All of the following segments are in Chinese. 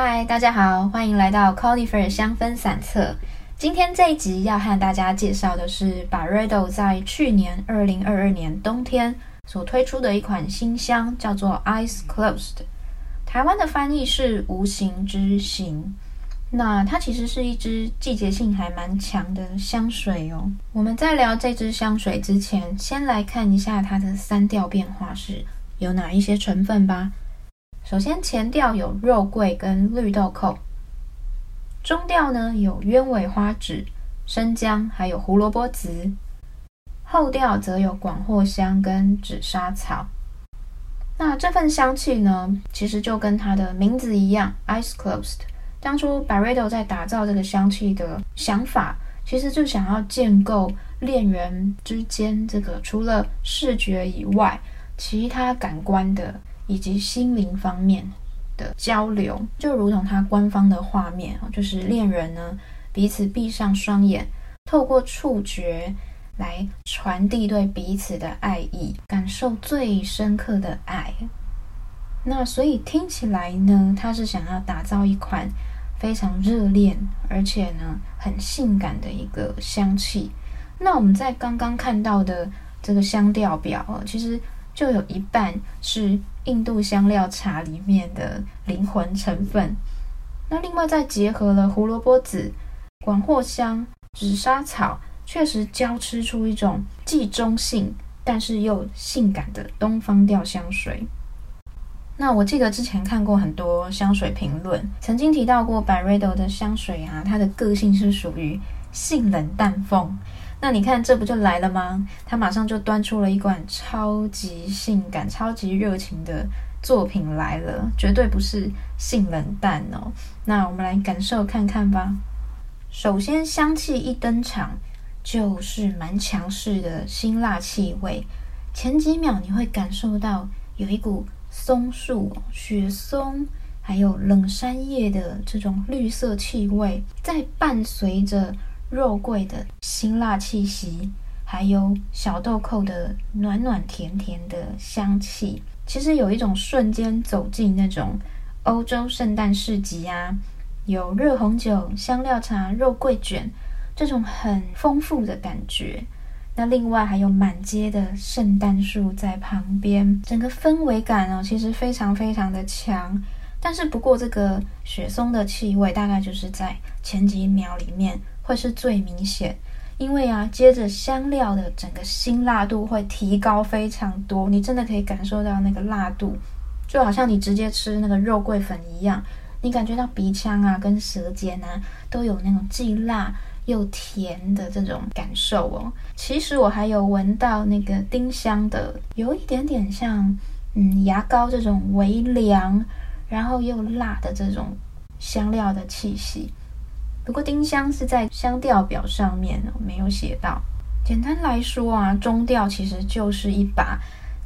嗨，大家好，欢迎来到 Conifer 香氛散册。今天这一集要和大家介绍的是 b a r e d o 在去年二零二二年冬天所推出的一款新香，叫做 Eyes Closed。台湾的翻译是无形之形。那它其实是一支季节性还蛮强的香水哦。我们在聊这支香水之前，先来看一下它的三调变化是有哪一些成分吧。首先前调有肉桂跟绿豆蔻。中调呢有鸢尾花脂、生姜，还有胡萝卜籽。后调则有广藿香跟紫砂草。那这份香气呢，其实就跟它的名字一样，Eyes Closed。当初 Byredo 在打造这个香气的想法，其实就想要建构恋人之间这个除了视觉以外，其他感官的以及心灵方面。的交流就如同它官方的画面就是恋人呢彼此闭上双眼，透过触觉来传递对彼此的爱意，感受最深刻的爱。那所以听起来呢，它是想要打造一款非常热恋而且呢很性感的一个香气。那我们在刚刚看到的这个香调表其实。就有一半是印度香料茶里面的灵魂成分，那另外再结合了胡萝卜籽、广藿香、紫砂草，确实交织出一种既中性但是又性感的东方调香水。那我记得之前看过很多香水评论，曾经提到过 Byredo 的香水啊，它的个性是属于性冷淡风。那你看，这不就来了吗？他马上就端出了一罐超级性感、超级热情的作品来了，绝对不是性冷淡哦。那我们来感受看看吧。首先，香气一登场就是蛮强势的辛辣气味，前几秒你会感受到有一股松树、雪松，还有冷杉叶的这种绿色气味，在伴随着。肉桂的辛辣气息，还有小豆蔻的暖暖甜甜的香气，其实有一种瞬间走进那种欧洲圣诞市集啊，有热红酒、香料茶、肉桂卷这种很丰富的感觉。那另外还有满街的圣诞树在旁边，整个氛围感哦，其实非常非常的强。但是不过这个雪松的气味，大概就是在前几秒里面。会是最明显，因为啊，接着香料的整个辛辣度会提高非常多，你真的可以感受到那个辣度，就好像你直接吃那个肉桂粉一样，你感觉到鼻腔啊跟舌尖啊都有那种既辣又甜的这种感受哦。其实我还有闻到那个丁香的，有一点点像嗯牙膏这种微凉，然后又辣的这种香料的气息。不过丁香是在香调表上面没有写到。简单来说啊，中调其实就是一把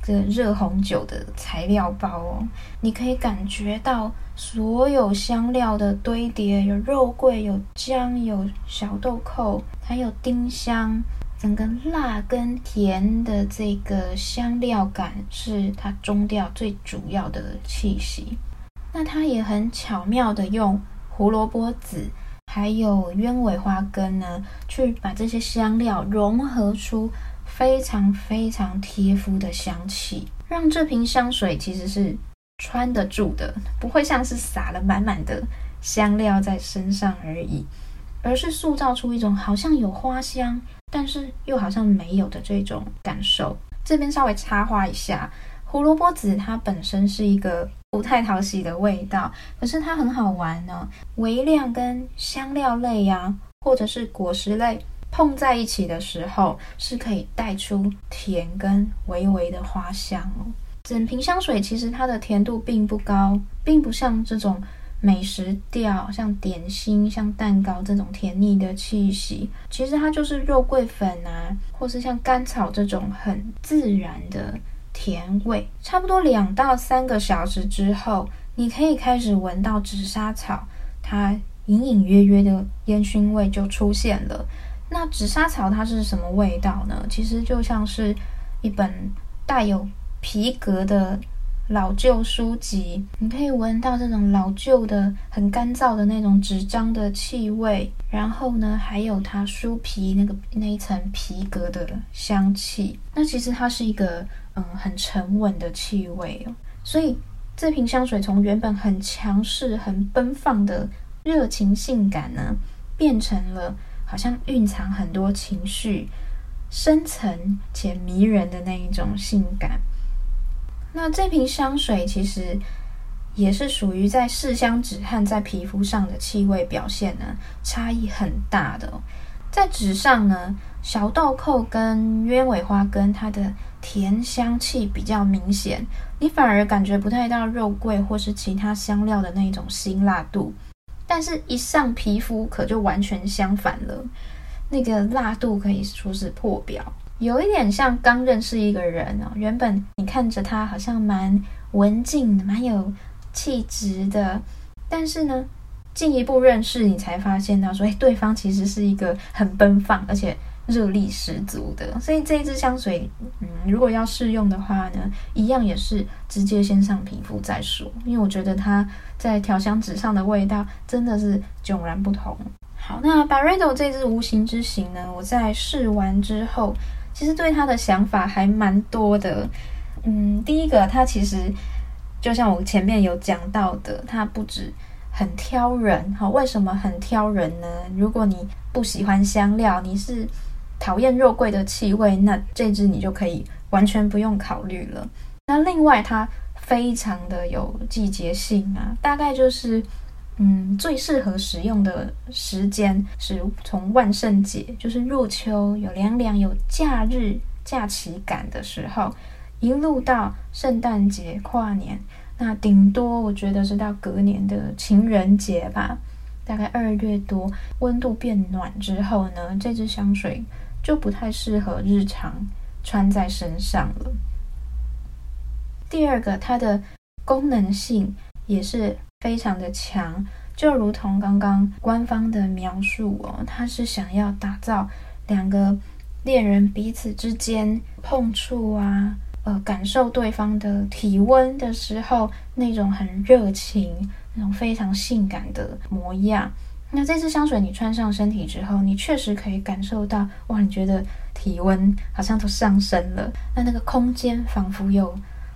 这热红酒的材料包哦。你可以感觉到所有香料的堆叠，有肉桂、有姜、有小豆蔻，还有丁香，整个辣跟甜的这个香料感是它中调最主要的气息。那它也很巧妙的用胡萝卜籽。还有鸢尾花根呢，去把这些香料融合出非常非常贴肤的香气，让这瓶香水其实是穿得住的，不会像是撒了满满的香料在身上而已，而是塑造出一种好像有花香，但是又好像没有的这种感受。这边稍微插花一下。胡萝卜籽它本身是一个不太讨喜的味道，可是它很好玩呢。微量跟香料类呀，或者是果实类碰在一起的时候，是可以带出甜跟微微的花香哦。整瓶香水其实它的甜度并不高，并不像这种美食调，像点心、像蛋糕这种甜腻的气息。其实它就是肉桂粉啊，或是像甘草这种很自然的。甜味差不多两到三个小时之后，你可以开始闻到紫砂草，它隐隐约约的烟熏味就出现了。那紫砂草它是什么味道呢？其实就像是一本带有皮革的老旧书籍，你可以闻到这种老旧的、很干燥的那种纸张的气味，然后呢，还有它书皮那个那一层皮革的香气。那其实它是一个嗯很沉稳的气味哦，所以这瓶香水从原本很强势、很奔放的热情性感呢，变成了好像蕴藏很多情绪、深层且迷人的那一种性感。那这瓶香水其实也是属于在试香纸和在皮肤上的气味表现呢差异很大的。在纸上呢，小豆蔻跟鸢尾花根它的甜香气比较明显，你反而感觉不太到肉桂或是其他香料的那种辛辣度。但是，一上皮肤可就完全相反了，那个辣度可以说是破表。有一点像刚认识一个人哦，原本你看着他好像蛮文静，蛮有气质的，但是呢，进一步认识你才发现到说，哎，对方其实是一个很奔放而且热力十足的。所以这一支香水，嗯，如果要试用的话呢，一样也是直接先上皮肤再说，因为我觉得它在调香纸上的味道真的是迥然不同。好，那 Byredo 这支无形之行呢，我在试完之后。其实对它的想法还蛮多的，嗯，第一个，它其实就像我前面有讲到的，他不止很挑人，哈，为什么很挑人呢？如果你不喜欢香料，你是讨厌肉桂的气味，那这支你就可以完全不用考虑了。那另外，它非常的有季节性啊，大概就是。嗯，最适合使用的时间是从万圣节，就是入秋，有凉凉、有假日假期感的时候，一路到圣诞节、跨年，那顶多我觉得是到隔年的情人节吧。大概二月多，温度变暖之后呢，这支香水就不太适合日常穿在身上了。第二个，它的功能性也是。非常的强，就如同刚刚官方的描述哦，他是想要打造两个恋人彼此之间碰触啊，呃，感受对方的体温的时候那种很热情、那种非常性感的模样。那这支香水你穿上身体之后，你确实可以感受到，哇，你觉得体温好像都上升了，那那个空间仿佛有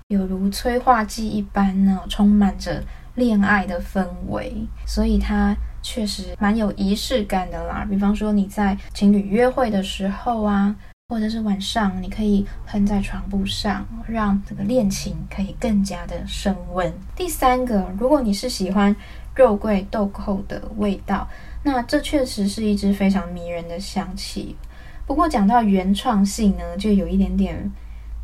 有如催化剂一般呢，充满着。恋爱的氛围，所以它确实蛮有仪式感的啦。比方说你在情侣约会的时候啊，或者是晚上，你可以喷在床铺上，让这个恋情可以更加的升温。第三个，如果你是喜欢肉桂豆蔻的味道，那这确实是一支非常迷人的香气。不过讲到原创性呢，就有一点点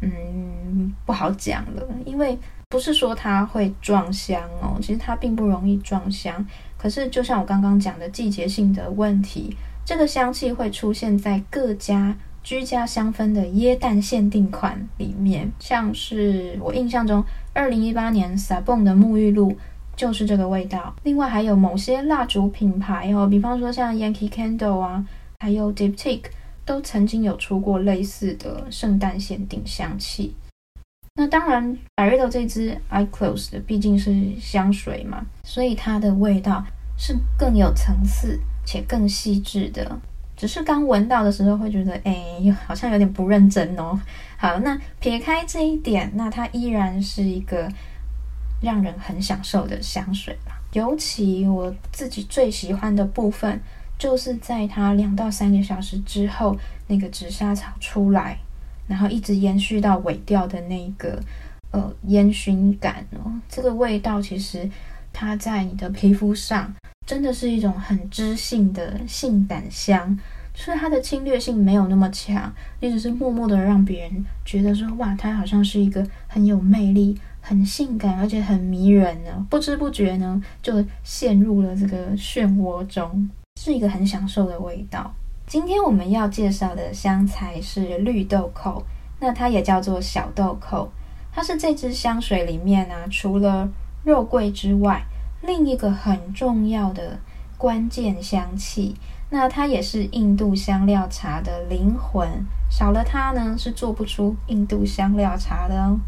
嗯不好讲了，因为。不是说它会撞香哦，其实它并不容易撞香。可是就像我刚刚讲的季节性的问题，这个香气会出现在各家居家香氛的椰蛋限定款里面，像是我印象中二零一八年 Sabon 的沐浴露就是这个味道。另外还有某些蜡烛品牌哦，比方说像 Yankee Candle 啊，还有 Diptyque 都曾经有出过类似的圣诞限定香气。那当然，百瑞的这支 Eye Close 的毕竟是香水嘛，所以它的味道是更有层次且更细致的。只是刚闻到的时候会觉得，哎，好像有点不认真哦。好，那撇开这一点，那它依然是一个让人很享受的香水吧。尤其我自己最喜欢的部分，就是在它两到三个小时之后，那个紫砂草出来。然后一直延续到尾调的那个呃烟熏感哦，这个味道其实它在你的皮肤上真的是一种很知性的性感香，就是它的侵略性没有那么强，你只是默默的让别人觉得说哇，它好像是一个很有魅力、很性感而且很迷人呢，不知不觉呢就陷入了这个漩涡中，是一个很享受的味道。今天我们要介绍的香材是绿豆蔻，那它也叫做小豆蔻。它是这支香水里面呢，除了肉桂之外，另一个很重要的关键香气。那它也是印度香料茶的灵魂，少了它呢，是做不出印度香料茶的哦。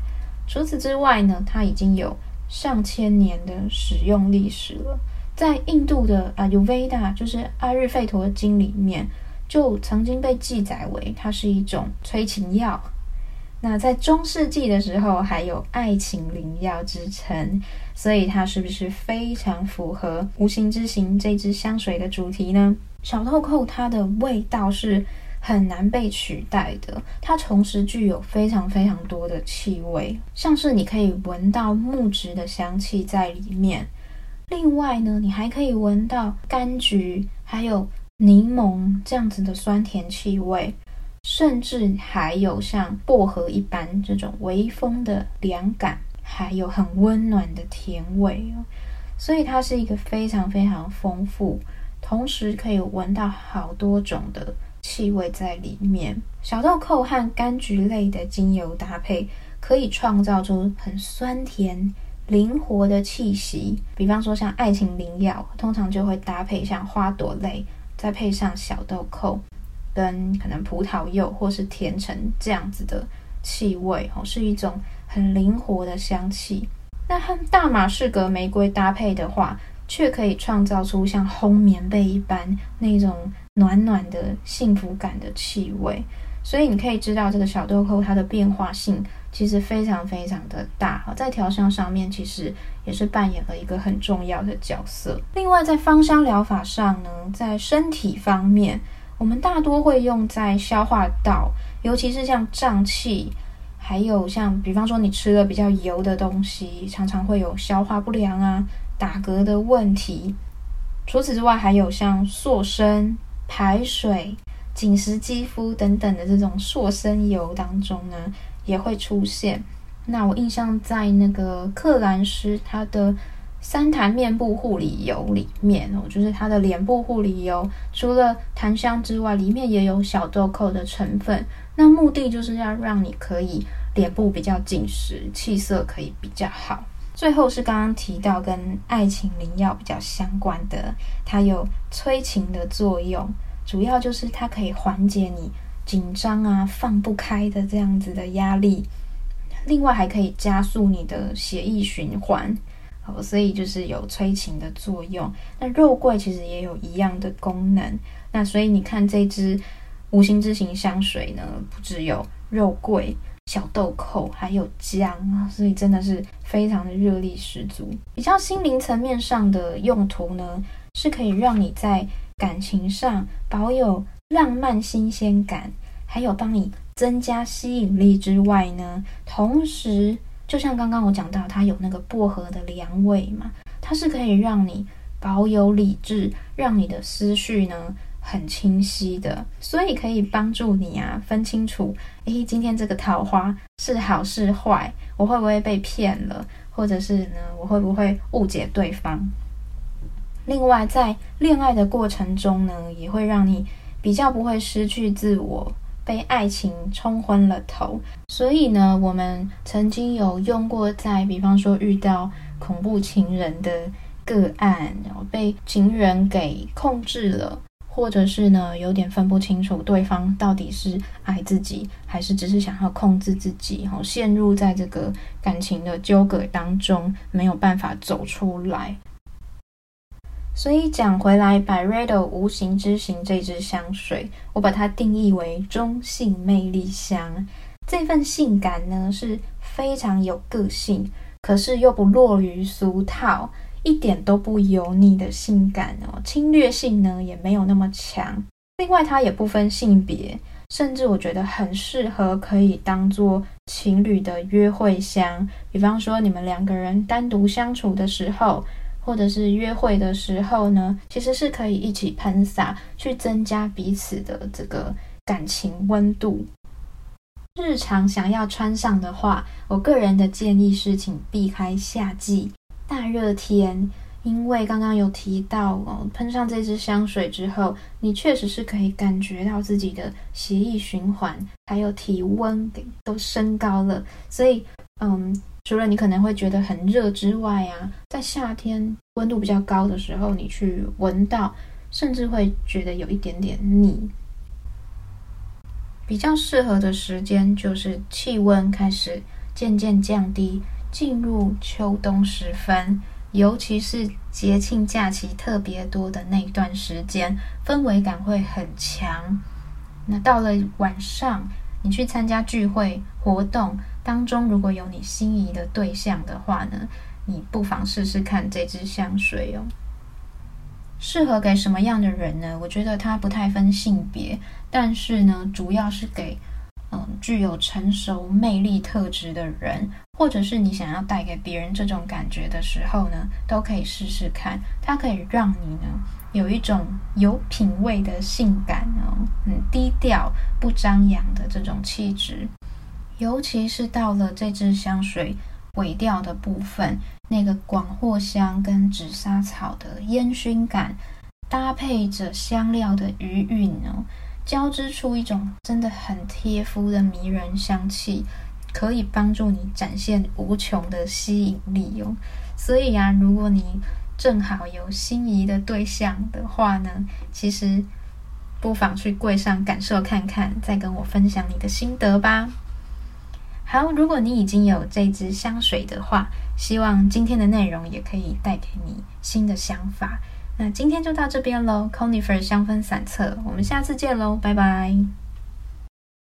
除此之外呢，它已经有上千年的使用历史了。在印度的阿尤维达，就是阿育吠陀经里面，就曾经被记载为它是一种催情药。那在中世纪的时候，还有爱情灵药之称，所以它是不是非常符合无形之行这支香水的主题呢？小豆蔻它的味道是很难被取代的，它同时具有非常非常多的气味，像是你可以闻到木质的香气在里面，另外呢，你还可以闻到柑橘还有柠檬这样子的酸甜气味。甚至还有像薄荷一般这种微风的凉感，还有很温暖的甜味哦。所以它是一个非常非常丰富，同时可以闻到好多种的气味在里面。小豆蔻和柑橘类的精油搭配，可以创造出很酸甜、灵活的气息。比方说像爱情灵药，通常就会搭配像花朵类，再配上小豆蔻。跟可能葡萄柚或是甜橙这样子的气味哦，是一种很灵活的香气。那和大马士革玫瑰搭配的话，却可以创造出像烘棉被一般那种暖暖的幸福感的气味。所以你可以知道，这个小豆蔻它的变化性其实非常非常的大在调香上面其实也是扮演了一个很重要的角色。另外，在芳香疗法上呢，在身体方面。我们大多会用在消化道，尤其是像胀气，还有像比方说你吃了比较油的东西，常常会有消化不良啊、打嗝的问题。除此之外，还有像塑身、排水、紧实肌肤等等的这种塑身油当中呢，也会出现。那我印象在那个克兰诗它的。三潭面部护理油里面哦，就是它的脸部护理油，除了檀香之外，里面也有小豆蔻的成分。那目的就是要让你可以脸部比较紧实，气色可以比较好。最后是刚刚提到跟爱情灵药比较相关的，它有催情的作用，主要就是它可以缓解你紧张啊、放不开的这样子的压力，另外还可以加速你的血液循环。哦，所以就是有催情的作用。那肉桂其实也有一样的功能。那所以你看这支无形之行香水呢，不只有肉桂、小豆蔻，还有姜，所以真的是非常的热力十足。比较心灵层面上的用途呢，是可以让你在感情上保有浪漫新鲜感，还有帮你增加吸引力之外呢，同时。就像刚刚我讲到，它有那个薄荷的凉味嘛，它是可以让你保有理智，让你的思绪呢很清晰的，所以可以帮助你啊分清楚，诶，今天这个桃花是好是坏，我会不会被骗了，或者是呢，我会不会误解对方？另外，在恋爱的过程中呢，也会让你比较不会失去自我。被爱情冲昏了头，所以呢，我们曾经有用过在，比方说遇到恐怖情人的个案，然后被情人给控制了，或者是呢，有点分不清楚对方到底是爱自己，还是只是想要控制自己，然后陷入在这个感情的纠葛当中，没有办法走出来。所以讲回来，Byredo 无形之行这支香水，我把它定义为中性魅力香。这份性感呢是非常有个性，可是又不落于俗套，一点都不油腻的性感哦。侵略性呢也没有那么强。另外，它也不分性别，甚至我觉得很适合可以当做情侣的约会香。比方说，你们两个人单独相处的时候。或者是约会的时候呢，其实是可以一起喷洒，去增加彼此的这个感情温度。日常想要穿上的话，我个人的建议是，请避开夏季大热天，因为刚刚有提到哦，喷上这支香水之后，你确实是可以感觉到自己的血液循环还有体温都升高了，所以嗯。除了你可能会觉得很热之外啊，在夏天温度比较高的时候，你去闻到，甚至会觉得有一点点腻。比较适合的时间就是气温开始渐渐降低，进入秋冬时分，尤其是节庆假期特别多的那段时间，氛围感会很强。那到了晚上，你去参加聚会活动当中，如果有你心仪的对象的话呢，你不妨试试看这支香水哦。适合给什么样的人呢？我觉得它不太分性别，但是呢，主要是给具有成熟魅力特质的人，或者是你想要带给别人这种感觉的时候呢，都可以试试看。它可以让你呢。有一种有品味的性感哦，很低调不张扬的这种气质，尤其是到了这支香水尾调的部分，那个广藿香跟紫砂草的烟熏感，搭配着香料的余韵哦，交织出一种真的很贴肤的迷人香气，可以帮助你展现无穷的吸引力哦。所以啊，如果你正好有心仪的对象的话呢，其实不妨去柜上感受看看，再跟我分享你的心得吧。好，如果你已经有这支香水的话，希望今天的内容也可以带给你新的想法。那今天就到这边喽，Conifer 香氛散册，我们下次见喽，拜拜。